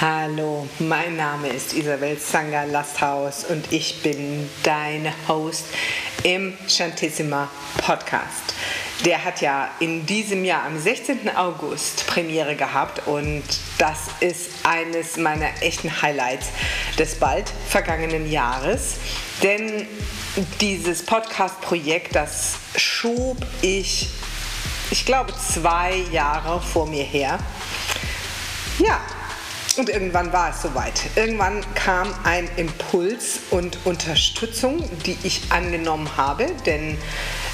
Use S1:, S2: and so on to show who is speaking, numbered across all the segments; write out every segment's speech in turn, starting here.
S1: Hallo, mein Name ist Isabel Zanger Lasthaus und ich bin deine Host im Chantissima Podcast. Der hat ja in diesem Jahr am 16. August Premiere gehabt und das ist eines meiner echten Highlights des bald vergangenen Jahres. Denn dieses Podcast-Projekt, das schob ich, ich glaube, zwei Jahre vor mir her. Ja, und irgendwann war es soweit. Irgendwann kam ein Impuls und Unterstützung, die ich angenommen habe, denn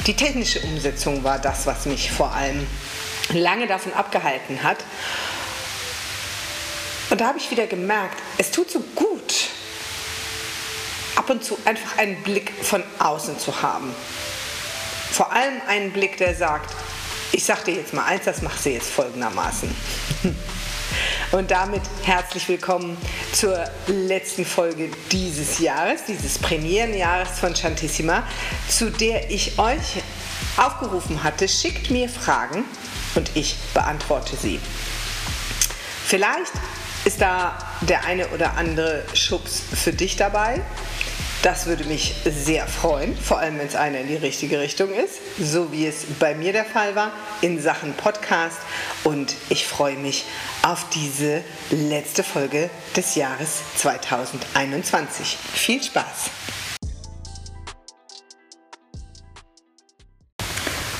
S1: die technische Umsetzung war das, was mich vor allem lange davon abgehalten hat. Und da habe ich wieder gemerkt, es tut so gut, ab und zu einfach einen Blick von außen zu haben. Vor allem einen Blick, der sagt, ich sage dir jetzt mal eins, das machst du jetzt folgendermaßen. Und damit herzlich willkommen zur letzten Folge dieses Jahres, dieses Premierenjahres von Chantissima, zu der ich euch aufgerufen hatte, schickt mir Fragen und ich beantworte sie. Vielleicht ist da der eine oder andere Schubs für dich dabei. Das würde mich sehr freuen, vor allem wenn es eine in die richtige Richtung ist, so wie es bei mir der Fall war in Sachen Podcast. Und ich freue mich auf diese letzte Folge des Jahres 2021. Viel Spaß!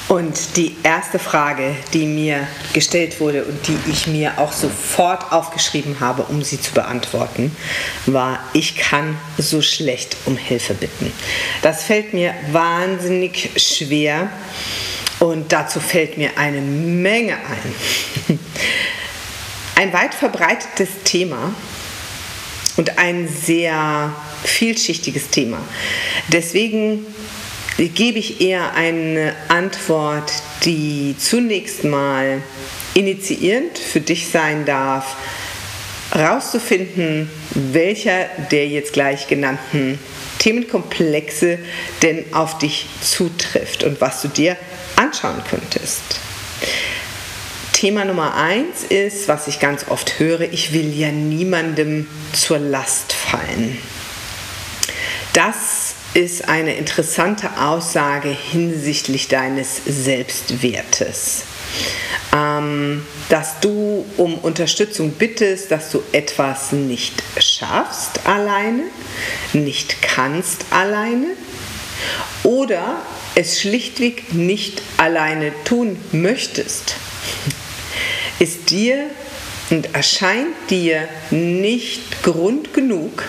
S1: Und die erste Frage, die mir gestellt wurde und die ich mir auch sofort aufgeschrieben habe, um sie zu beantworten, war, ich kann so schlecht um Hilfe bitten. Das fällt mir wahnsinnig schwer und dazu fällt mir eine Menge ein. Ein weit verbreitetes Thema und ein sehr vielschichtiges Thema. Deswegen gebe ich eher eine Antwort, die zunächst mal initiierend für dich sein darf, herauszufinden, welcher der jetzt gleich genannten Themenkomplexe denn auf dich zutrifft und was du dir anschauen könntest. Thema Nummer eins ist, was ich ganz oft höre, ich will ja niemandem zur Last fallen. Das ist eine interessante Aussage hinsichtlich deines Selbstwertes. Ähm, dass du um Unterstützung bittest, dass du etwas nicht schaffst alleine, nicht kannst alleine oder es schlichtweg nicht alleine tun möchtest, ist dir und erscheint dir nicht Grund genug,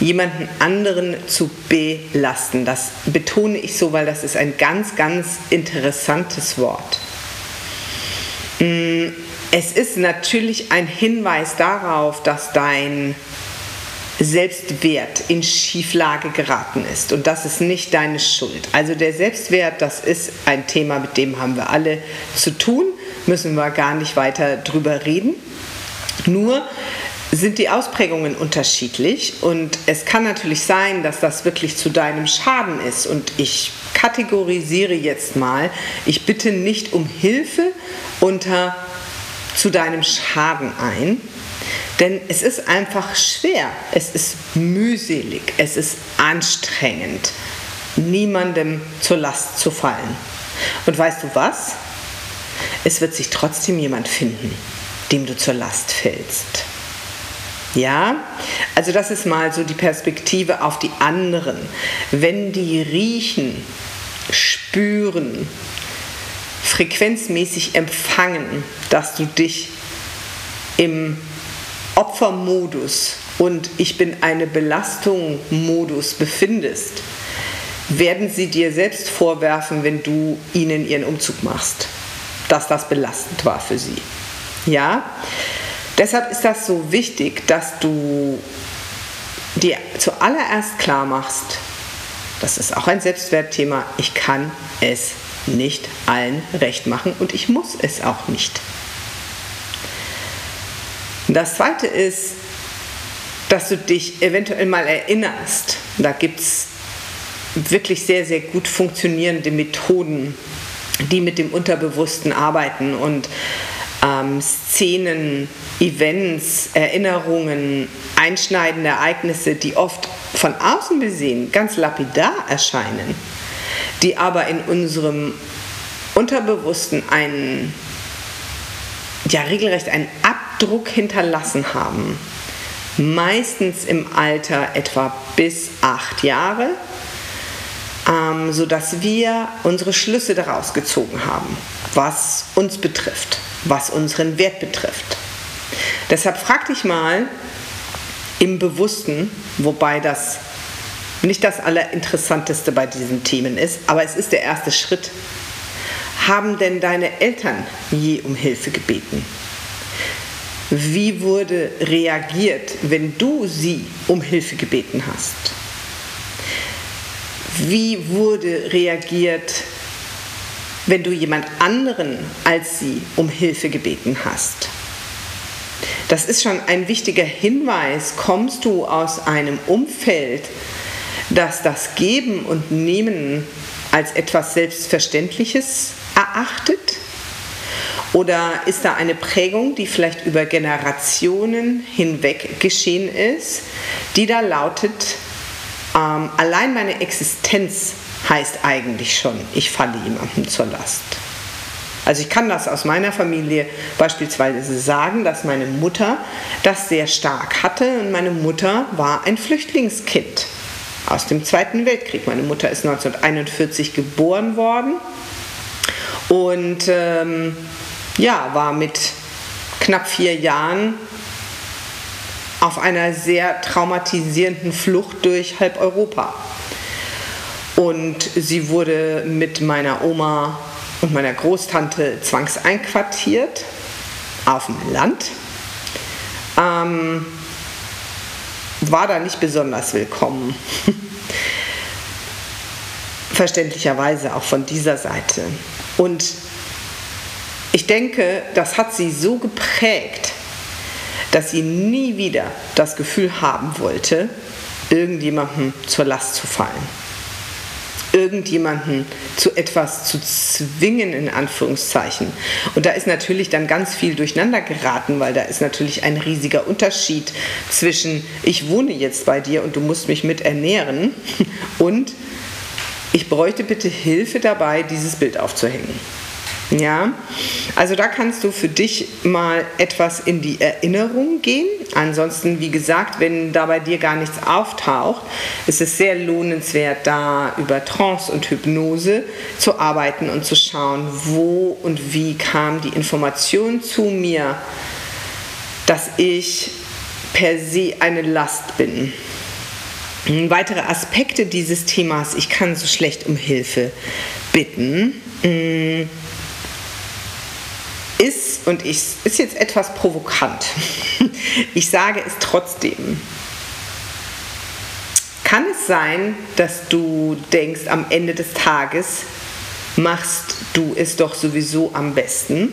S1: jemanden anderen zu belasten. Das betone ich so, weil das ist ein ganz, ganz interessantes Wort. Mm, es ist natürlich ein Hinweis darauf, dass dein Selbstwert in Schieflage geraten ist. Und das ist nicht deine Schuld. Also der Selbstwert, das ist ein Thema, mit dem haben wir alle zu tun, müssen wir gar nicht weiter drüber reden. Nur sind die Ausprägungen unterschiedlich und es kann natürlich sein, dass das wirklich zu deinem Schaden ist und ich kategorisiere jetzt mal, ich bitte nicht um Hilfe unter zu deinem Schaden ein, denn es ist einfach schwer, es ist mühselig, es ist anstrengend, niemandem zur Last zu fallen. Und weißt du was? Es wird sich trotzdem jemand finden, dem du zur Last fällst. Ja, also das ist mal so die Perspektive auf die anderen. Wenn die riechen, spüren, frequenzmäßig empfangen, dass du dich im Opfermodus und ich bin eine Belastung Modus befindest, werden sie dir selbst vorwerfen, wenn du ihnen ihren Umzug machst, dass das belastend war für sie. Ja? Deshalb ist das so wichtig, dass du dir zuallererst klar machst, das ist auch ein Selbstwertthema, ich kann es nicht allen recht machen und ich muss es auch nicht. Das zweite ist, dass du dich eventuell mal erinnerst. Da gibt es wirklich sehr, sehr gut funktionierende Methoden, die mit dem Unterbewussten arbeiten und ähm, Szenen, Events, Erinnerungen, einschneidende Ereignisse, die oft von außen besehen ganz lapidar erscheinen, die aber in unserem Unterbewussten einen, ja regelrecht einen Abdruck hinterlassen haben. Meistens im Alter etwa bis acht Jahre, ähm, sodass wir unsere Schlüsse daraus gezogen haben, was uns betrifft, was unseren Wert betrifft. Deshalb frag dich mal im Bewussten, wobei das nicht das Allerinteressanteste bei diesen Themen ist, aber es ist der erste Schritt. Haben denn deine Eltern je um Hilfe gebeten? Wie wurde reagiert, wenn du sie um Hilfe gebeten hast? Wie wurde reagiert, wenn du jemand anderen als sie um Hilfe gebeten hast? Das ist schon ein wichtiger Hinweis. Kommst du aus einem Umfeld, das das Geben und Nehmen als etwas Selbstverständliches erachtet? Oder ist da eine Prägung, die vielleicht über Generationen hinweg geschehen ist, die da lautet, ähm, allein meine Existenz heißt eigentlich schon, ich falle jemandem zur Last. Also ich kann das aus meiner Familie beispielsweise sagen, dass meine Mutter das sehr stark hatte und meine Mutter war ein Flüchtlingskind aus dem Zweiten Weltkrieg. Meine Mutter ist 1941 geboren worden und ähm, ja, war mit knapp vier Jahren auf einer sehr traumatisierenden Flucht durch halb Europa. Und sie wurde mit meiner Oma und meiner Großtante zwangseinquartiert auf dem Land. Ähm, war da nicht besonders willkommen. Verständlicherweise auch von dieser Seite. Und ich denke, das hat sie so geprägt, dass sie nie wieder das Gefühl haben wollte, irgendjemandem zur Last zu fallen. Irgendjemanden zu etwas zu zwingen, in Anführungszeichen. Und da ist natürlich dann ganz viel durcheinander geraten, weil da ist natürlich ein riesiger Unterschied zwischen, ich wohne jetzt bei dir und du musst mich mit ernähren und ich bräuchte bitte Hilfe dabei, dieses Bild aufzuhängen. Ja, also da kannst du für dich mal etwas in die Erinnerung gehen. Ansonsten, wie gesagt, wenn da bei dir gar nichts auftaucht, ist es sehr lohnenswert, da über Trance und Hypnose zu arbeiten und zu schauen, wo und wie kam die Information zu mir, dass ich per se eine Last bin. Weitere Aspekte dieses Themas, ich kann so schlecht um Hilfe bitten hm ist, und ich, ist jetzt etwas provokant, ich sage es trotzdem, kann es sein, dass du denkst, am Ende des Tages machst du es doch sowieso am besten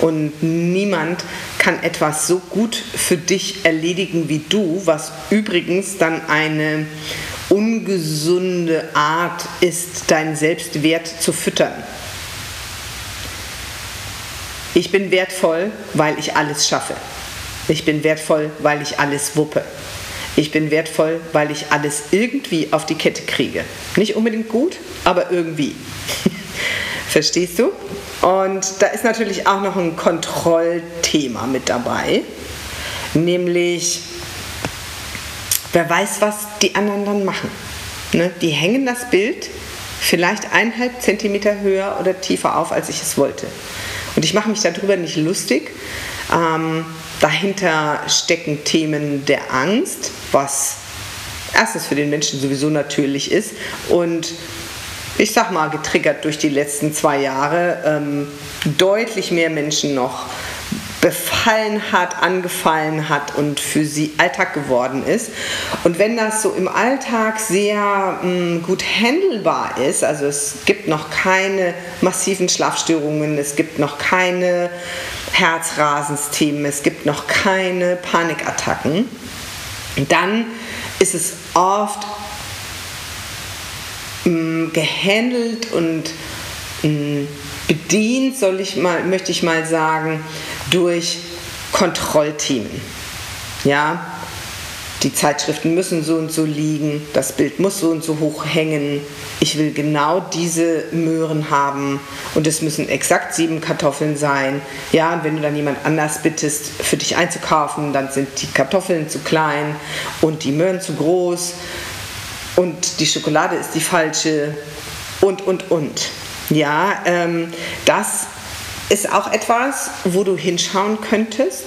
S1: und niemand kann etwas so gut für dich erledigen wie du, was übrigens dann eine ungesunde Art ist, deinen Selbstwert zu füttern. Ich bin wertvoll, weil ich alles schaffe. Ich bin wertvoll, weil ich alles wuppe. Ich bin wertvoll, weil ich alles irgendwie auf die Kette kriege. Nicht unbedingt gut, aber irgendwie. Verstehst du? Und da ist natürlich auch noch ein Kontrollthema mit dabei. Nämlich, wer weiß, was die anderen dann machen. Ne? Die hängen das Bild vielleicht eineinhalb Zentimeter höher oder tiefer auf, als ich es wollte. Und ich mache mich darüber nicht lustig. Ähm, dahinter stecken Themen der Angst, was erstens für den Menschen sowieso natürlich ist und ich sag mal, getriggert durch die letzten zwei Jahre ähm, deutlich mehr Menschen noch befallen hat, angefallen hat und für sie Alltag geworden ist. Und wenn das so im Alltag sehr mh, hm, gut handelbar ist, also es gibt noch keine massiven Schlafstörungen, es gibt noch keine Herzrasensthemen, es gibt noch keine Panikattacken, dann ist es oft mh, hm, gehandelt und mh, hm, bedient, soll ich mal, möchte ich mal sagen, durch Kontrollthemen. Ja, die Zeitschriften müssen so und so liegen, das Bild muss so und so hoch hängen. Ich will genau diese Möhren haben und es müssen exakt sieben Kartoffeln sein. Ja, und wenn du dann jemand anders bittest, für dich einzukaufen, dann sind die Kartoffeln zu klein und die Möhren zu groß und die Schokolade ist die falsche und, und, und. Ja, ähm, das ist auch etwas, wo du hinschauen könntest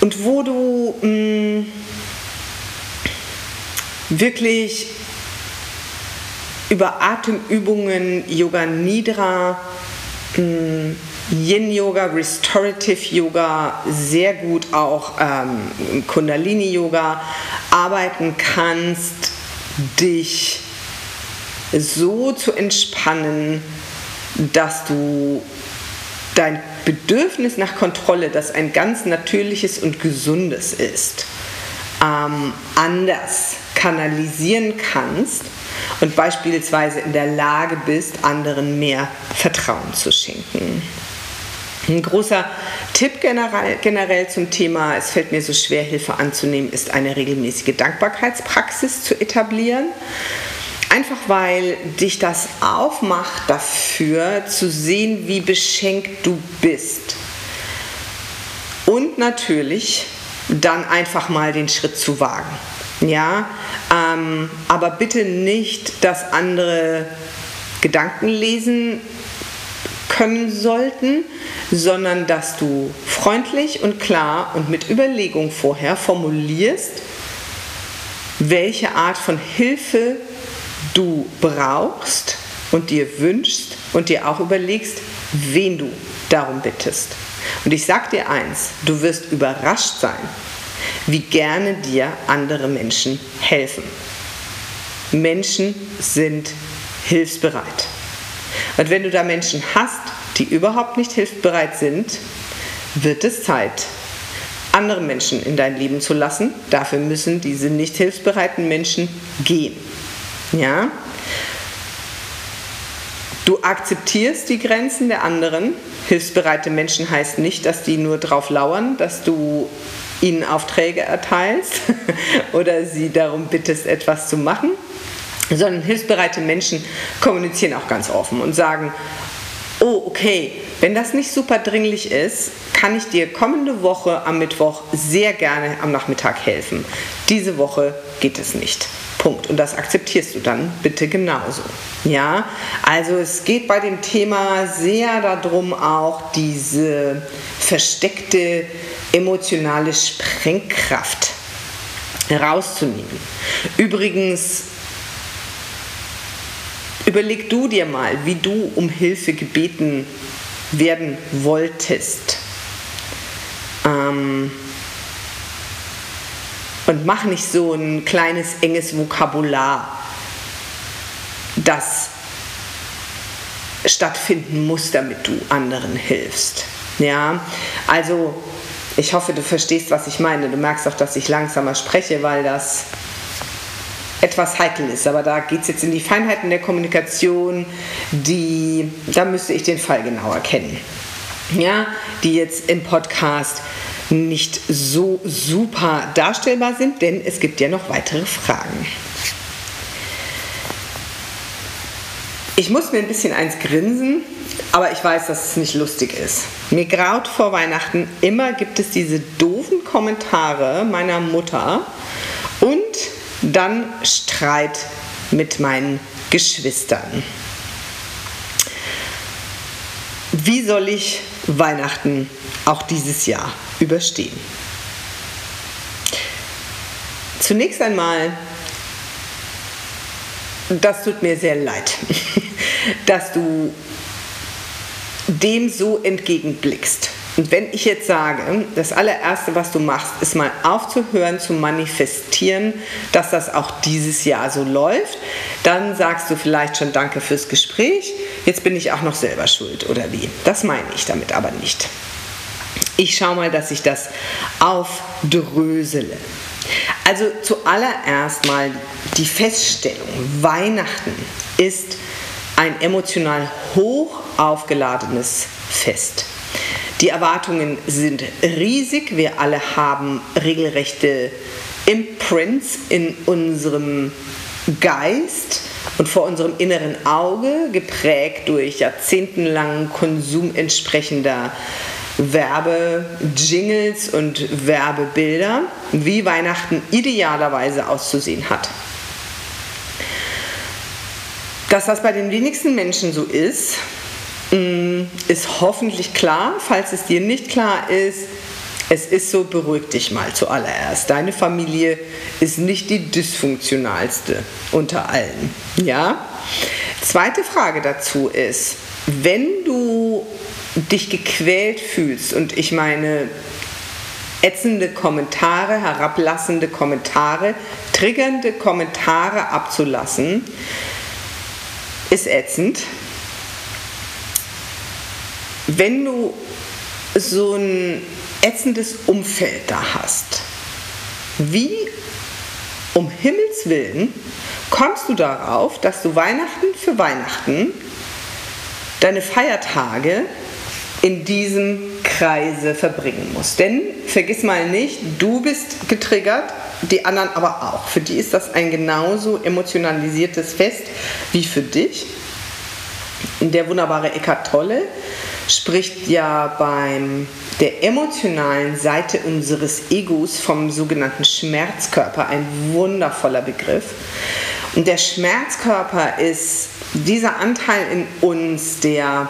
S1: und wo du mh, mm, wirklich über Atemübungen, Yoga Nidra, mm, Yin Yoga, Restorative Yoga, sehr gut auch ähm, Kundalini Yoga arbeiten kannst, dich so zu entspannen, dass du dein Bedürfnis nach Kontrolle, das ein ganz natürliches und gesundes ist, ähm, anders kanalisieren kannst und beispielsweise in der Lage bist, anderen mehr Vertrauen zu schenken. Ein großer Tipp generell, generell, zum Thema, es fällt mir so schwer, Hilfe anzunehmen, ist eine regelmäßige Dankbarkeitspraxis zu etablieren. Einfach weil dich das aufmacht dafür zu sehen, wie beschenkt du bist. Und natürlich dann einfach mal den Schritt zu wagen. Ja, ähm, aber bitte nicht, dass andere Gedanken lesen können sollten, sondern dass du freundlich und klar und mit Überlegung vorher formulierst, welche Art von Hilfe du brauchst und dir wünschst und dir auch überlegst, wen du darum bittest. Und ich sag dir eins, du wirst überrascht sein, wie gerne dir andere Menschen helfen. Menschen sind hilfsbereit. Und wenn du da Menschen hast, die überhaupt nicht hilfsbereit sind, wird es Zeit, andere Menschen in dein Leben zu lassen. Dafür müssen diese nicht hilfsbereiten Menschen gehen. Ja? Du akzeptierst die Grenzen der anderen. Hilfsbereite Menschen heißt nicht, dass die nur drauf lauern, dass du ihnen Aufträge erteilst oder sie darum bittest, etwas zu machen, sondern hilfsbereite Menschen kommunizieren auch ganz offen und sagen, oh, okay, wenn das nicht super dringlich ist, kann ich dir kommende Woche am Mittwoch sehr gerne am Nachmittag helfen. Diese Woche geht es nicht. Punkt. Und das akzeptierst du dann bitte genauso. Ja, also es geht bei dem Thema sehr darum, auch diese versteckte emotionale Sprengkraft herauszunehmen. Übrigens, überleg du dir mal, wie du um Hilfe gebeten werden wolltest. Ähm, und mach nicht so ein kleines, enges Vokabular, das stattfinden muss, damit du anderen hilfst. Ja, also ich hoffe, du verstehst, was ich meine. Du merkst auch, dass ich langsamer spreche, weil das etwas heikel ist. Aber da geht es jetzt in die Feinheiten der Kommunikation, die, da müsste ich den Fall genauer kennen. Ja, die jetzt im Podcast nicht so super darstellbar sind, denn es gibt ja noch weitere Fragen. Ich muss mir ein bisschen eins grinsen, aber ich weiß, dass es nicht lustig ist. Mir graut vor Weihnachten immer gibt es diese doofen Kommentare meiner Mutter dann Streit mit meinen Geschwistern. Wie soll ich Weihnachten auch dieses Jahr überstehen. Zunächst einmal, das tut mir sehr leid, dass du dem so entgegenblickst. Und wenn ich jetzt sage, das allererste, was du machst, ist mal aufzuhören zu manifestieren, dass das auch dieses Jahr so läuft, dann sagst du vielleicht schon Danke fürs Gespräch, jetzt bin ich auch noch selber schuld oder wie. Das meine ich damit aber nicht. Ich schaue mal, dass ich das aufdrösele. Also zuallererst mal die Feststellung, Weihnachten ist ein emotional hoch aufgeladenes Fest. Die Erwartungen sind riesig. Wir alle haben regelrechte Imprints in unserem Geist und vor unserem inneren Auge, geprägt durch jahrzehntelangen Konsum entsprechender Werbejingles und Werbebilder, wie Weihnachten idealerweise auszusehen hat. Dass das bei den wenigsten Menschen so ist, ist hoffentlich klar. Falls es dir nicht klar ist, es ist so, beruhig dich mal zuallererst. Deine Familie ist nicht die dysfunktionalste unter allen. Ja? Zweite Frage dazu ist, wenn du dich gequält fühlst und ich meine ätzende Kommentare, herablassende Kommentare, triggernde Kommentare abzulassen, ist ätzend. Wenn du so ein ätzendes Umfeld da hast, wie um Himmels willen kommst du darauf, dass du Weihnachten für Weihnachten deine Feiertage in diesem Kreise verbringen musst. Denn vergiss mal nicht, du bist getriggert, die anderen aber auch. Für die ist das ein genauso emotionalisiertes Fest wie für dich. Der wunderbare Eckhart Tolle spricht ja beim der emotionalen Seite unseres Egos vom sogenannten Schmerzkörper, ein wundervoller Begriff. Und der Schmerzkörper ist dieser Anteil in uns, der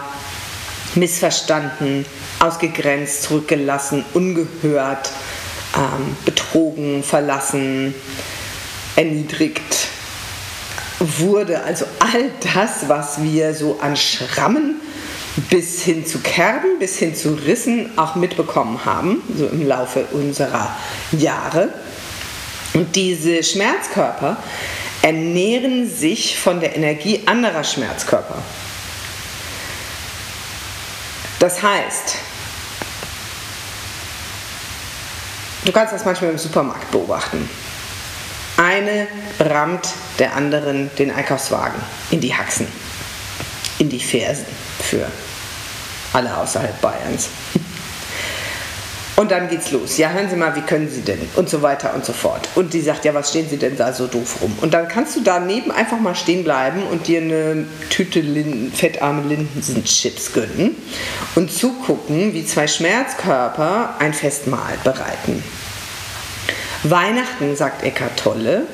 S1: missverstanden, ausgegrenzt, zurückgelassen, ungehört, ähm, betrogen, verlassen, erniedrigt wurde. Also all das, was wir so an Schrammen bis hin zu Kerben, bis hin zu Rissen auch mitbekommen haben, so im Laufe unserer Jahre. Und diese Schmerzkörper ernähren sich von der Energie anderer Schmerzkörper. Das heißt, du kannst das manchmal im Supermarkt beobachten. Eine rammt der anderen den Einkaufswagen in die Haxen, in die Fersen für alle außerhalb Bayerns. Und dann geht's los. Ja, hören Sie mal, wie können Sie denn? Und so weiter und so fort. Und die sagt, ja, was stehen Sie denn da so doof rum? Und dann kannst du daneben einfach mal stehen bleiben und dir eine Tüte Linden, fettarme Linsenchips gönnen und zugucken, wie zwei Schmerzkörper ein Festmahl bereiten. Weihnachten, sagt Eckart Tolle,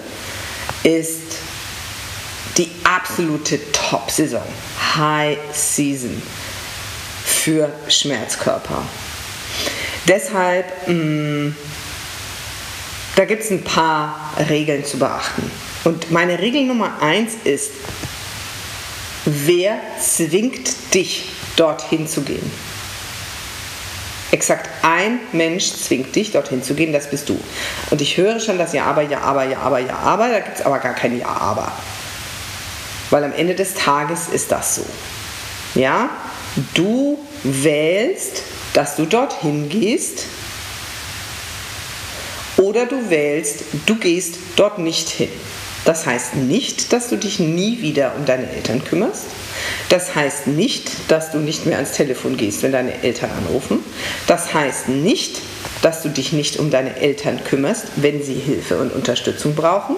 S1: ist die absolute Top-Saison. High Season für Schmerzkörper. Deshalb, mh, mm, da gibt es ein paar Regeln zu beachten. Und meine Regel Nummer eins ist, wer zwingt dich, dorthin zu gehen? Exakt ein Mensch zwingt dich, dorthin zu gehen, das bist du. Und ich höre schon das Ja, aber, Ja, aber, Ja, aber, Ja, aber, da gibt es aber gar kein Ja, aber. Weil am Ende des Tages ist das so. Ja, du wählst, dass du dorthin gehst oder du wählst, du gehst dort nicht hin. Das heißt nicht, dass du dich nie wieder um deine Eltern kümmerst. Das heißt nicht, dass du nicht mehr ans Telefon gehst, wenn deine Eltern anrufen. Das heißt nicht, dass du dich nicht um deine Eltern kümmerst, wenn sie Hilfe und Unterstützung brauchen.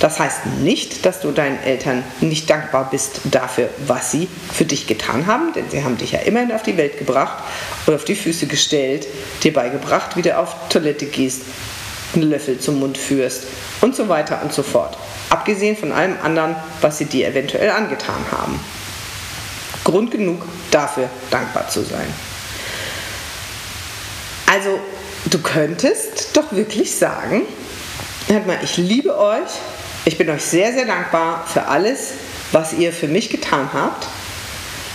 S1: Das heißt nicht, dass du deinen Eltern nicht dankbar bist dafür, was sie für dich getan haben, denn sie haben dich ja immerhin auf die Welt gebracht und auf die Füße gestellt, dir beigebracht, wie du auf Toilette gehst, einen Löffel zum Mund führst und so weiter und so fort. Abgesehen von allem anderen, was sie dir eventuell angetan haben. Grund genug dafür dankbar zu sein. Also, du könntest doch wirklich sagen, hört mal, ich liebe euch, ich bin euch sehr, sehr dankbar für alles, was ihr für mich getan habt.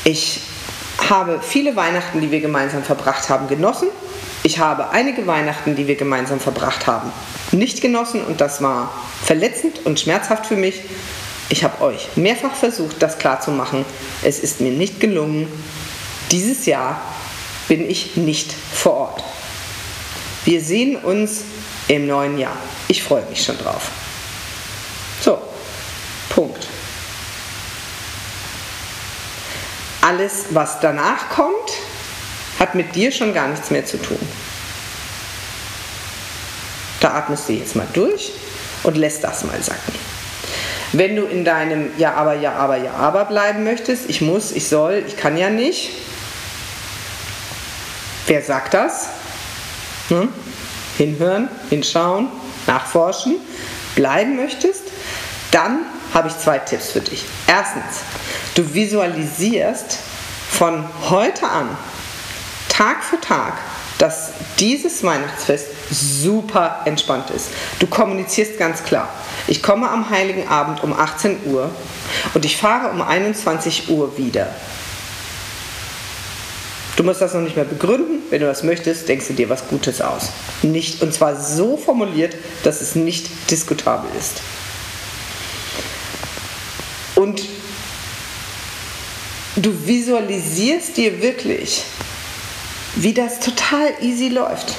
S1: Ich habe viele Weihnachten, die wir gemeinsam verbracht haben, genossen. Ich habe einige Weihnachten, die wir gemeinsam verbracht haben, nicht genossen und das war verletzend und schmerzhaft für mich. Ich habe euch mehrfach versucht, das klarzumachen. Es ist mir nicht gelungen. Dieses Jahr bin ich nicht vor Ort. Wir sehen uns im neuen Jahr. Ich freue mich schon drauf. So, Punkt. alles, was danach kommt, hat mit dir schon gar nichts mehr zu tun. Da atmest du jetzt mal durch und lässt das mal sacken. Wenn du in deinem Ja, aber, ja, aber, ja, aber bleiben möchtest, ich muss, ich soll, ich kann ja nicht. Wer sagt das? Hm? Hinhören, hinschauen, nachforschen, bleiben möchtest, dann habe ich zwei Tipps für dich. Erstens, du visualisierst von heute an, Tag für Tag, dass dieses Weihnachtsfest super entspannt ist. Du kommunizierst ganz klar. Ich komme am heiligen Abend um 18 Uhr und ich fahre um 21 Uhr wieder. Du musst das noch nicht mehr begründen. Wenn du das möchtest, denkst du dir was Gutes aus. Nicht, und zwar so formuliert, dass es nicht diskutabel ist. Und du visualisierst dir wirklich, wie das total easy läuft.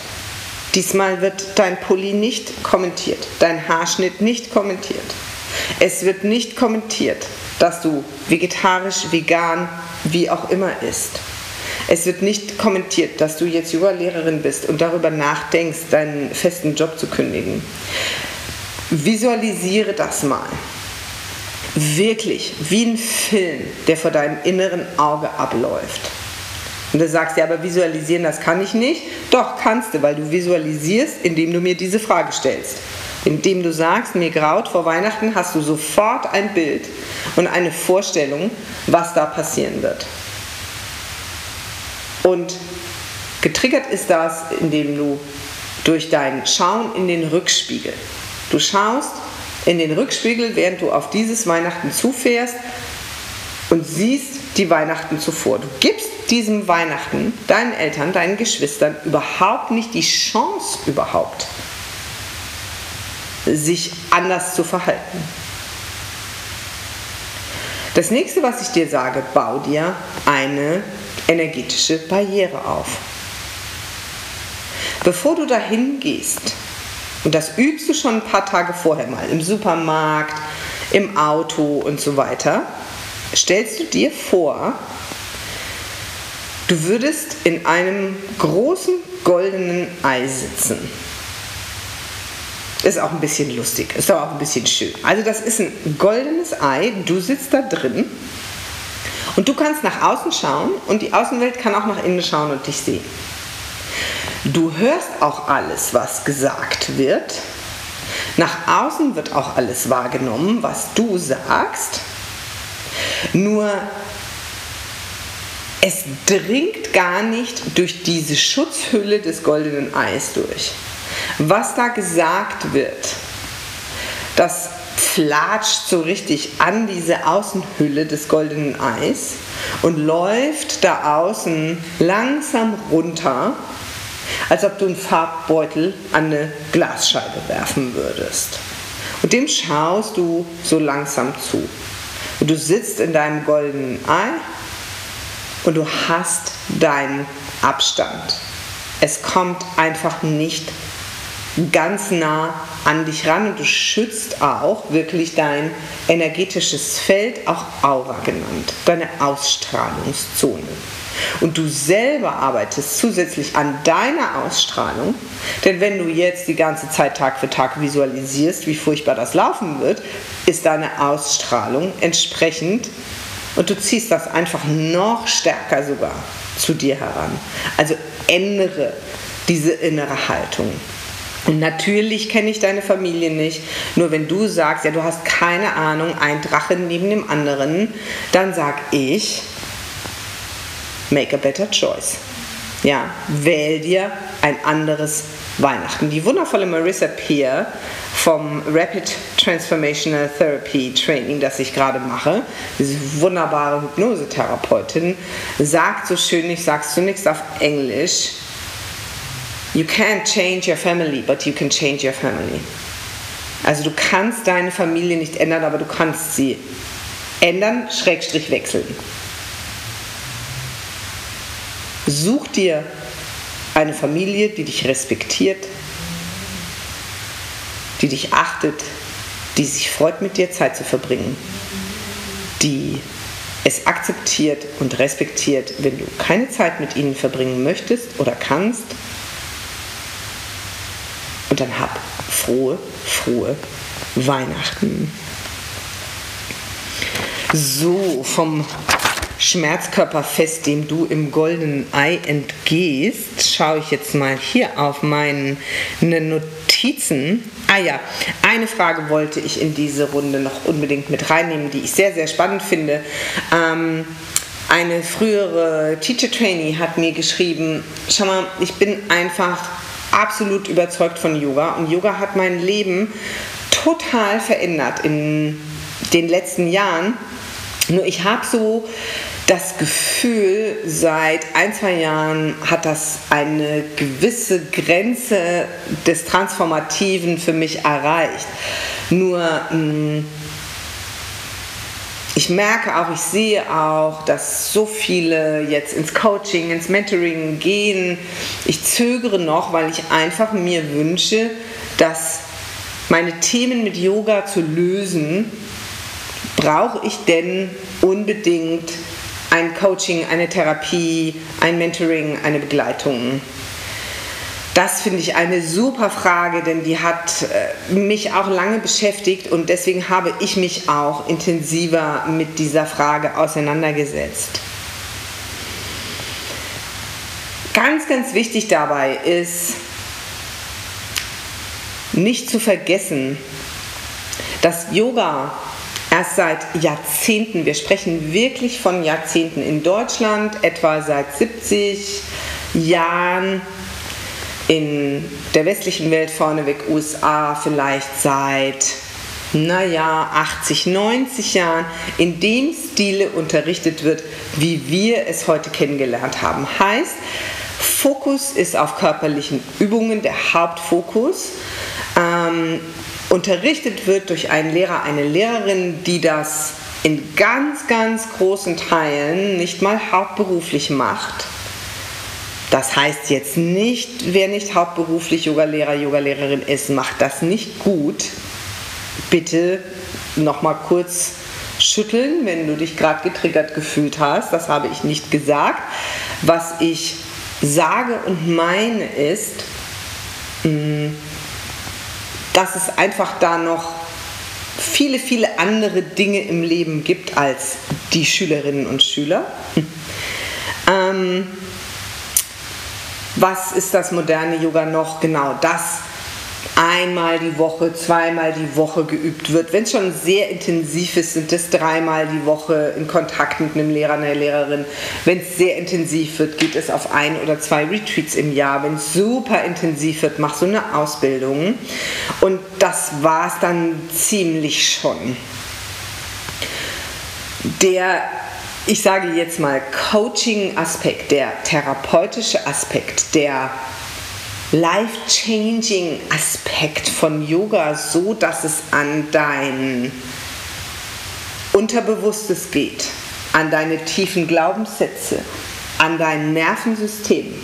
S1: Diesmal wird dein Pulli nicht kommentiert, dein Haarschnitt nicht kommentiert. Es wird nicht kommentiert, dass du vegetarisch, vegan, wie auch immer isst. Es wird nicht kommentiert, dass du jetzt Yoga-Lehrerin bist und darüber nachdenkst, deinen festen Job zu kündigen. Visualisiere das mal. Wirklich, wie ein Film, der vor deinem inneren Auge abläuft. Und du sagst, ja, aber visualisieren, das kann ich nicht. Doch, kannst du, weil du visualisierst, indem du mir diese Frage stellst. Indem du sagst, mir graut vor Weihnachten, hast du sofort ein Bild und eine Vorstellung, was da passieren wird. Und getriggert ist das, indem du durch dein Schauen in den Rückspiegel, du schaust in den Rückspiegel, während du auf dieses Weihnachten zufährst und siehst die Weihnachten zuvor. Du gibst diesem Weihnachten deinen Eltern, deinen Geschwistern überhaupt nicht die Chance überhaupt, sich anders zu verhalten. Das nächste, was ich dir sage, bau dir eine energetische Barriere auf. Bevor du dahin gehst, und das übst du schon ein paar Tage vorher mal, im Supermarkt, im Auto und so weiter, stellst du dir vor, du würdest in einem großen goldenen Ei sitzen. Ist auch ein bisschen lustig, ist aber auch ein bisschen schön. Also das ist ein goldenes Ei, du sitzt da drin und du kannst nach außen schauen und die Außenwelt kann auch nach innen schauen und dich sehen. Du hörst auch alles, was gesagt wird. Nach außen wird auch alles wahrgenommen, was du sagst. Nur es dringt gar nicht durch diese Schutzhülle des goldenen Eis durch. Was da gesagt wird, das flatscht so richtig an diese Außenhülle des goldenen Eis und läuft da außen langsam runter, als ob du einen Farbbeutel an eine Glasscheibe werfen würdest. Und dem schaust du so langsam zu. Und du sitzt in deinem goldenen Ei und du hast deinen Abstand. Es kommt einfach nicht ganz nah an dich ran und du schützt auch wirklich dein energetisches Feld, auch Aura genannt, deine Ausstrahlungszone. Und du selber arbeitest zusätzlich an deiner Ausstrahlung, denn wenn du jetzt die ganze Zeit Tag für Tag visualisierst, wie furchtbar das laufen wird, ist deine Ausstrahlung entsprechend und du ziehst das einfach noch stärker sogar zu dir heran. Also ändere diese innere Haltung. Und natürlich kenne ich deine Familie nicht. Nur wenn du sagst, ja, du hast keine Ahnung, ein Drache neben dem anderen, dann sag ich, make a better choice. Ja, wähl dir ein anderes Weihnachten. Die wundervolle Marissa Peer vom Rapid Transformational Therapy Training, das ich gerade mache, diese wunderbare Hypnosetherapeutin, sagt so schön, ich sag's zunächst auf Englisch, You can't change your family, but you can change your family. Also du kannst deine Familie nicht ändern, aber du kannst sie ändern, Schrägstrich wechseln. Such dir eine Familie, die dich respektiert, die dich achtet, die sich freut, mit dir Zeit zu verbringen, die es akzeptiert und respektiert, wenn du keine Zeit mit ihnen verbringen möchtest oder kannst. Und dann hab frohe, frohe Weihnachten. So, vom Schmerzkörperfest, dem du im goldenen Ei entgehst, schaue ich jetzt mal hier auf meine Notizen. Ah ja, eine Frage wollte ich in diese Runde noch unbedingt mit reinnehmen, die ich sehr, sehr spannend finde. Ähm, eine frühere Teacher Trainee hat mir geschrieben, schau mal, ich bin einfach absolut überzeugt von Yoga und Yoga hat mein Leben total verändert in den letzten Jahren. Nur ich habe so das Gefühl, seit ein, zwei Jahren hat das eine gewisse Grenze des Transformativen für mich erreicht. Nur mm, ich merke auch, ich sehe auch, dass so viele jetzt ins Coaching, ins Mentoring gehen. Ich zögere noch, weil ich einfach mir wünsche, dass meine Themen mit Yoga zu lösen, brauche ich denn unbedingt ein Coaching, eine Therapie, ein Mentoring, eine Begleitung? Das finde ich eine super Frage, denn die hat äh, mich auch lange beschäftigt und deswegen habe ich mich auch intensiver mit dieser Frage auseinandergesetzt. Ganz, ganz wichtig dabei ist, nicht zu vergessen, dass Yoga erst seit Jahrzehnten, wir sprechen wirklich von Jahrzehnten in Deutschland, etwa seit 70 Jahren, in der westlichen Welt vorneweg USA vielleicht seit, naja, 80, 90 Jahren in dem Stile unterrichtet wird, wie wir es heute kennengelernt haben. Heißt, Fokus ist auf körperlichen Übungen, der Hauptfokus. Ähm, unterrichtet wird durch einen Lehrer, eine Lehrerin, die das in ganz, ganz großen Teilen nicht mal hauptberuflich macht. Das heißt jetzt nicht, wer nicht hauptberuflich Yogalehrer, Yogalehrerin ist, macht das nicht gut. Bitte nochmal kurz schütteln, wenn du dich gerade getriggert gefühlt hast. Das habe ich nicht gesagt. Was ich sage und meine ist, mh, mm, dass es einfach da noch viele, viele andere Dinge im Leben gibt als die Schülerinnen und Schüler. ähm, was ist das moderne Yoga noch? Genau das einmal die Woche, zweimal die Woche geübt wird. Wenn es schon sehr intensiv ist, sind es dreimal die Woche in Kontakt mit einem Lehrer, einer Lehrerin. Wenn es sehr intensiv wird, geht es auf ein oder zwei Retreats im Jahr. Wenn es super intensiv wird, mach so eine Ausbildung. Und das war es dann ziemlich schon. Der ich sage jetzt mal Coaching-Aspekt, der therapeutische Aspekt, der life-changing Aspekt von Yoga, so dass es an dein Unterbewusstes geht, an deine tiefen Glaubenssätze, an dein Nervensystem,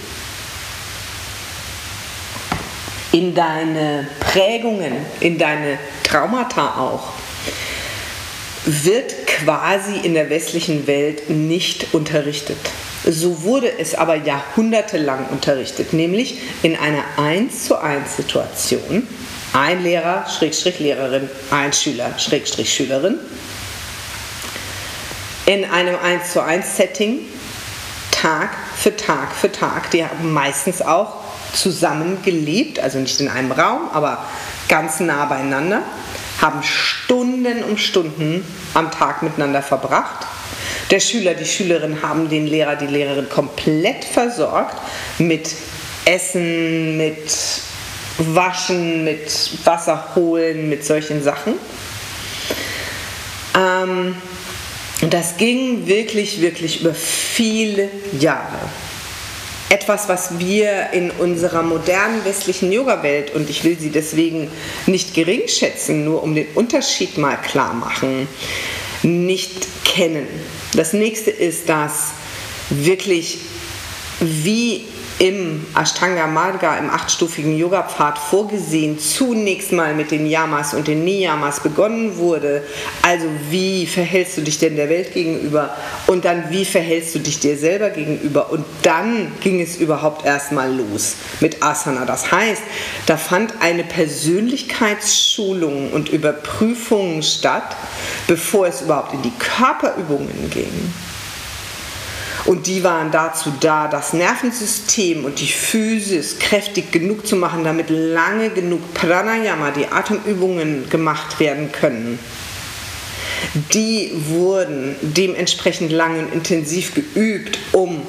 S1: in deine Prägungen, in deine Traumata auch, wird quasi in der westlichen Welt nicht unterrichtet. So wurde es aber jahrhundertelang unterrichtet, nämlich in einer 1 zu 1 Situation. Ein Lehrer, Schrägstrich Lehrerin, ein Schüler, Schrägstrich Schülerin. In einem 1 zu 1 Setting, Tag für Tag für Tag. Die haben meistens auch zusammen gelebt, also nicht in einem Raum, aber ganz nah beieinander, haben Stunden um Stunden am Tag miteinander verbracht der Schüler, die Schülerin haben den Lehrer, die Lehrerin komplett versorgt mit Essen, mit Waschen, mit Wasser holen, mit solchen Sachen. Ähm, das ging wirklich, wirklich über viele Jahre. Etwas, was wir in unserer modernen westlichen Yoga-Welt, und ich will sie deswegen nicht gering schätzen, nur um den Unterschied mal klar machen, nicht kennen. Das nächste ist, dass wirklich wie im Ashtanga Marga, im achtstufigen Yoga-Pfad vorgesehen, zunächst mal mit den Yamas und den Niyamas begonnen wurde. Also wie verhältst du dich denn der Welt gegenüber und dann wie verhältst du dich dir selber gegenüber und dann ging es überhaupt erstmal los mit Asana. Das heißt, da fand eine Persönlichkeitsschulung und Überprüfung statt, bevor es überhaupt in die Körperübungen ging. Und die waren dazu da, das Nervensystem und die Physis kräftig genug zu machen, damit lange genug Pranayama, die Atemübungen gemacht werden können. Die wurden dementsprechend lang und intensiv geübt, um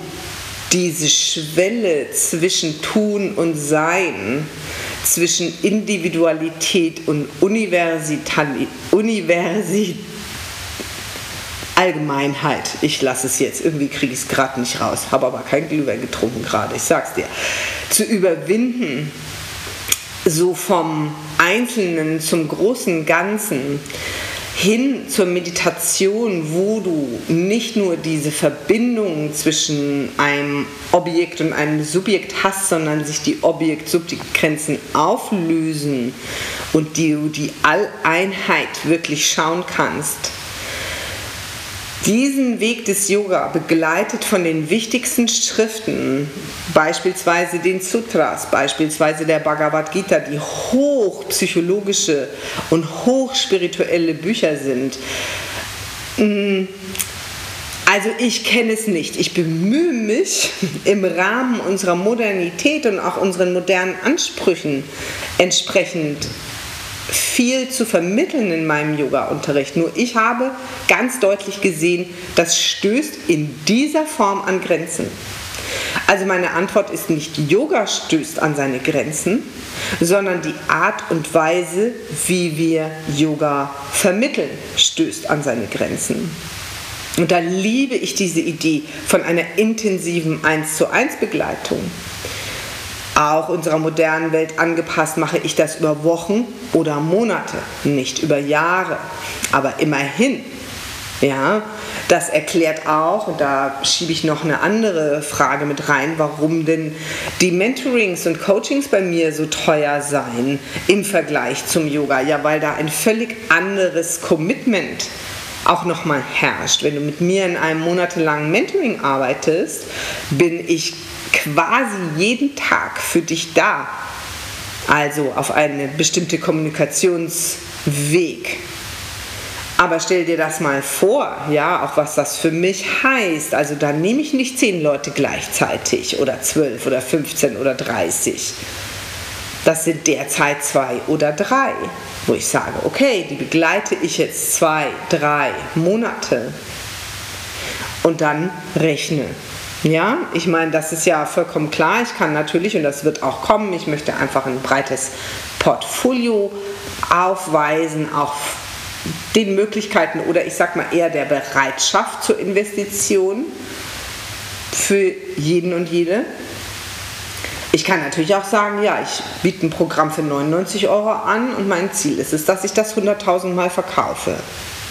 S1: diese Schwelle zwischen Tun und Sein, zwischen Individualität und Universität, Universität Allgemeinheit. Ich lasse es jetzt, irgendwie kriege ich es gerade nicht raus, habe aber kein Glühwein getrunken gerade, ich sag's dir. Zu überwinden, so vom Einzelnen zum großen Ganzen hin zur Meditation, wo du nicht nur diese Verbindung zwischen einem Objekt und einem Subjekt hast, sondern sich die Objekt-Subjekt-Grenzen auflösen und du die Alleinheit wirklich schauen kannst diesen Weg des Yoga, begleitet von den wichtigsten Schriften, beispielsweise den Sutras, beispielsweise der Bhagavad Gita, die hochpsychologische und hochspirituelle Bücher sind, mm, also ich kenne es nicht. Ich bemühe mich im Rahmen unserer Modernität und auch unseren modernen Ansprüchen entsprechend viel zu vermitteln in meinem Yoga-Unterricht. Nur ich habe ganz deutlich gesehen, das stößt in dieser Form an Grenzen. Also meine Antwort ist nicht, Yoga stößt an seine Grenzen, sondern die Art und Weise, wie wir Yoga vermitteln, stößt an seine Grenzen. Und da liebe ich diese Idee von einer intensiven 1 zu 1 Begleitung auch unserer modernen Welt angepasst, mache ich das über Wochen oder Monate, nicht über Jahre. Aber immerhin, ja, das erklärt auch, und da schiebe ich noch eine andere Frage mit rein, warum denn die Mentorings und Coachings bei mir so teuer seien im Vergleich zum Yoga. Ja, weil da ein völlig anderes Commitment auch nochmal herrscht. Wenn du mit mir in einem monatelangen Mentoring arbeitest, bin ich quasi jeden Tag für dich da. Also auf einen bestimmten Kommunikationsweg. Aber stell dir das mal vor, ja, auch was das für mich heißt. Also da nehme ich nicht zehn Leute gleichzeitig oder zwölf oder 15 oder 30. Das sind derzeit zwei oder drei, wo ich sage, okay, die begleite ich jetzt zwei, drei Monate und dann rechne ja, ich meine, das ist ja vollkommen klar. Ich kann natürlich, und das wird auch kommen, ich möchte einfach ein breites Portfolio aufweisen, auch den Möglichkeiten oder ich sag mal eher der Bereitschaft zur Investition für jeden und jede. Ich kann natürlich auch sagen, ja, ich biete ein Programm für 99 Euro an und mein Ziel ist es, dass ich das 100.000 Mal verkaufe.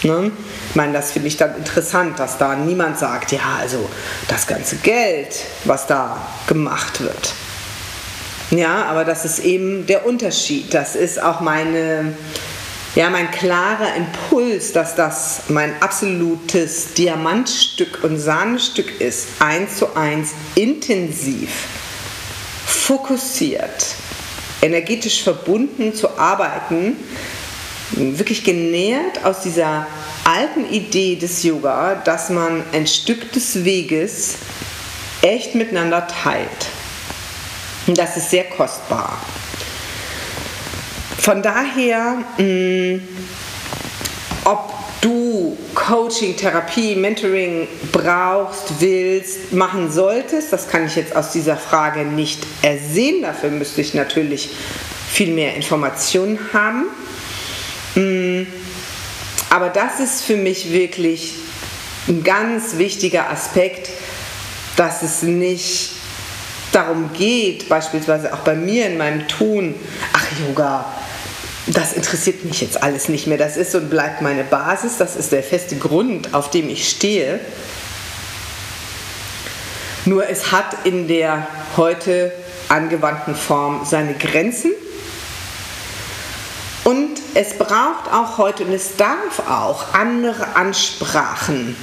S1: Ne? Ich meine, das finde ich dann interessant, dass da niemand sagt, ja, also das ganze Geld, was da gemacht wird. Ja, aber das ist eben der Unterschied. Das ist auch meine, ja, mein klarer Impuls, dass das mein absolutes Diamantstück und Sahnestück ist, eins zu eins intensiv, fokussiert, energetisch verbunden zu arbeiten, wirklich genährt aus dieser alten Idee des Yoga, dass man ein Stück des Weges echt miteinander teilt. Und das ist sehr kostbar. Von daher, mh, mm, ob du Coaching, Therapie, Mentoring brauchst, willst, machen solltest, das kann ich jetzt aus dieser Frage nicht ersehen. Dafür müsste ich natürlich viel mehr Informationen haben. Aber das ist für mich wirklich ein ganz wichtiger Aspekt, dass es nicht darum geht, beispielsweise auch bei mir in meinem Tun, ach Yoga, das interessiert mich jetzt alles nicht mehr. Das ist und bleibt meine Basis, das ist der feste Grund, auf dem ich stehe. Nur es hat in der heute angewandten Form seine Grenzen. Und es braucht auch heute und es darf auch andere Ansprachen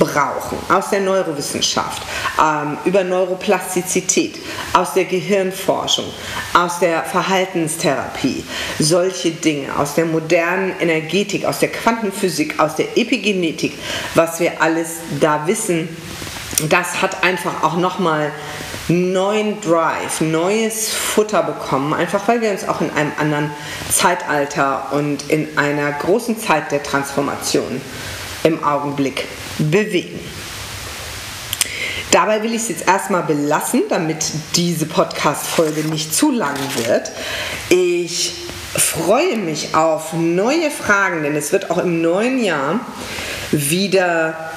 S1: brauchen aus der Neurowissenschaft, ähm, über Neuroplastizität, aus der Gehirnforschung, aus der Verhaltenstherapie, solche Dinge, aus der modernen Energetik, aus der Quantenphysik, aus der Epigenetik, was wir alles da wissen, das hat einfach auch nochmal neuen Drive, neues Futter bekommen, einfach weil wir uns auch in einem anderen Zeitalter und in einer großen Zeit der Transformation im Augenblick bewegen. Dabei will ich es jetzt erstmal belassen, damit diese Podcast-Folge nicht zu lang wird. Ich freue mich auf neue Fragen, denn es wird auch im neuen Jahr wieder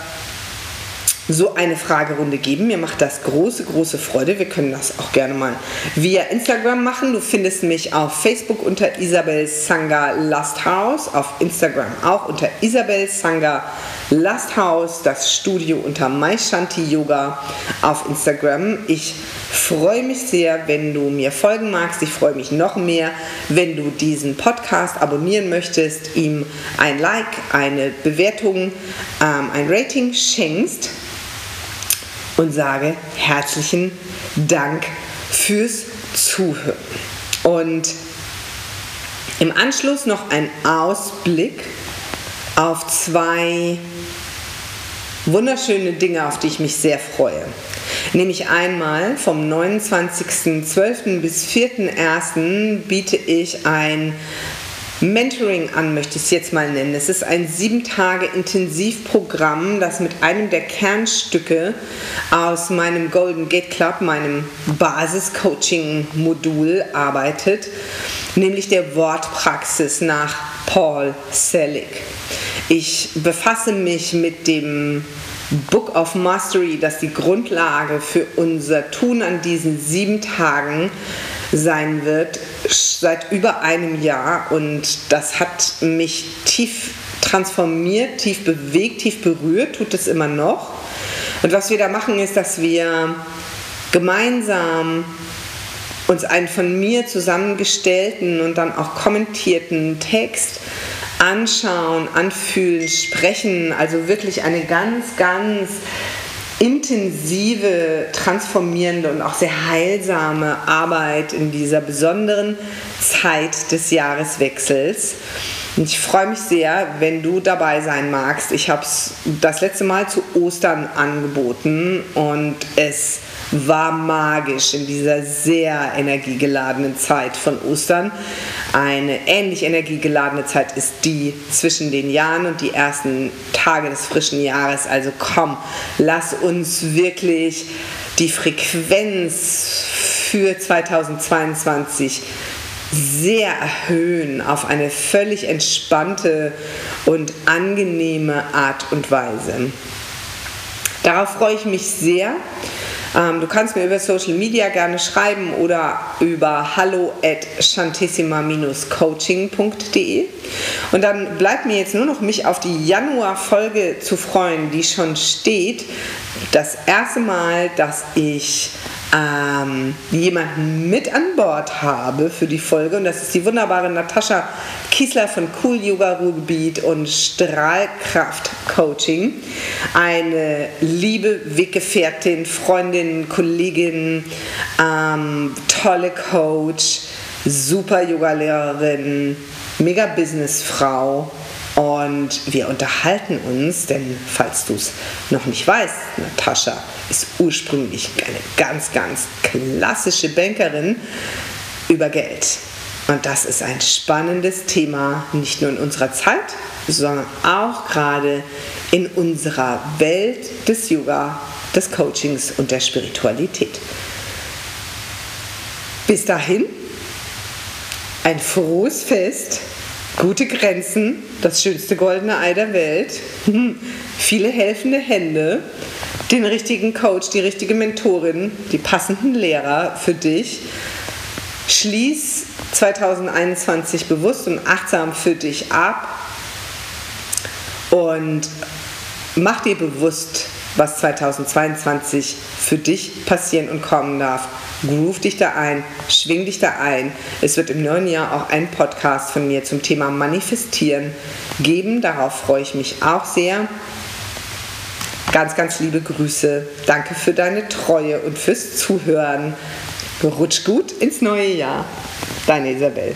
S1: so eine Fragerunde geben. Mir macht das große, große Freude. Wir können das auch gerne mal via Instagram machen. Du findest mich auf Facebook unter Isabel Sanga Lasthaus, auf Instagram auch unter Isabel Sanga Lasthaus, das Studio unter Maishanti Yoga auf Instagram. Ich freue mich sehr, wenn du mir folgen magst. Ich freue mich noch mehr, wenn du diesen Podcast abonnieren möchtest, ihm ein Like, eine Bewertung, ähm, ein Rating schenkst und sage herzlichen Dank fürs Zuhören. Und im Anschluss noch ein Ausblick auf zwei wunderschöne Dinge, auf die ich mich sehr freue. Nämlich einmal vom 29.12. bis 4.1. biete ich ein Mentoring an, möchte ich es jetzt mal nennen. Es ist ein sieben Tage Intensivprogramm, das mit einem der Kernstücke aus meinem Golden Gate Club, meinem Basis-Coaching-Modul arbeitet, nämlich der Wortpraxis nach Paul Selig. Ich befasse mich mit dem Book of Mastery, das die Grundlage für unser Tun an diesen sieben Tagen sein wird, seit über einem Jahr. Und das hat mich tief transformiert, tief bewegt, tief berührt, tut es immer noch. Und was wir da machen, ist, dass wir gemeinsam uns einen von mir zusammengestellten und dann auch kommentierten Text anschauen, anfühlen, sprechen. Also wirklich eine ganz, ganz intensive, transformierende und auch sehr heilsame Arbeit in dieser besonderen Zeit des Jahreswechsels. Und ich freue mich sehr, wenn du dabei sein magst. Ich habe es das letzte Mal zu Ostern angeboten und es war magisch in dieser sehr energiegeladenen Zeit von Ostern. Eine ähnlich energiegeladene Zeit ist die zwischen den Jahren und die ersten Tage des frischen Jahres. Also komm, lass uns wirklich die Frequenz für 2022 sehr erhöhen auf eine völlig entspannte und angenehme Art und Weise. Darauf freue ich mich sehr. Ähm, du kannst mir über Social Media gerne schreiben oder über hallo at shantissima-coaching.de. Und dann bleibt mir jetzt nur noch mich auf die Januar-Folge zu freuen, die schon steht. Das erste Mal, dass ich ähm, jemanden mit an Bord habe für die Folge und das ist die wunderbare Natascha Kiesler von Cool Yoga Ruhrgebiet und Strahlkraft Coaching. Eine liebe Weggefährtin, Freundin, Kollegin, ähm, tolle Coach, super Yogalehrerin, mega Businessfrau und wir unterhalten uns, denn falls du es noch nicht weißt, Natascha ist ursprünglich eine ganz, ganz klassische Bankerin über Geld. Und das ist ein spannendes Thema, nicht nur in unserer Zeit, sondern auch gerade in unserer Welt des Yoga, des Coachings und der Spiritualität. Bis dahin, ein frohes Fest Gute Grenzen, das schönste goldene Ei der Welt, viele helfende Hände, den richtigen Coach, die richtige Mentorin, die passenden Lehrer für dich. Schließ 2021 bewusst und achtsam für dich ab und mach dir bewusst, was 2022 für dich passieren und kommen darf. Groove dich da ein, schwing dich da ein. Es wird im neuen Jahr auch einen Podcast von mir zum Thema Manifestieren geben. Darauf freue ich mich auch sehr. Ganz, ganz liebe Grüße. Danke für deine Treue und fürs Zuhören. Rutsch gut ins neue Jahr. Deine Isabel.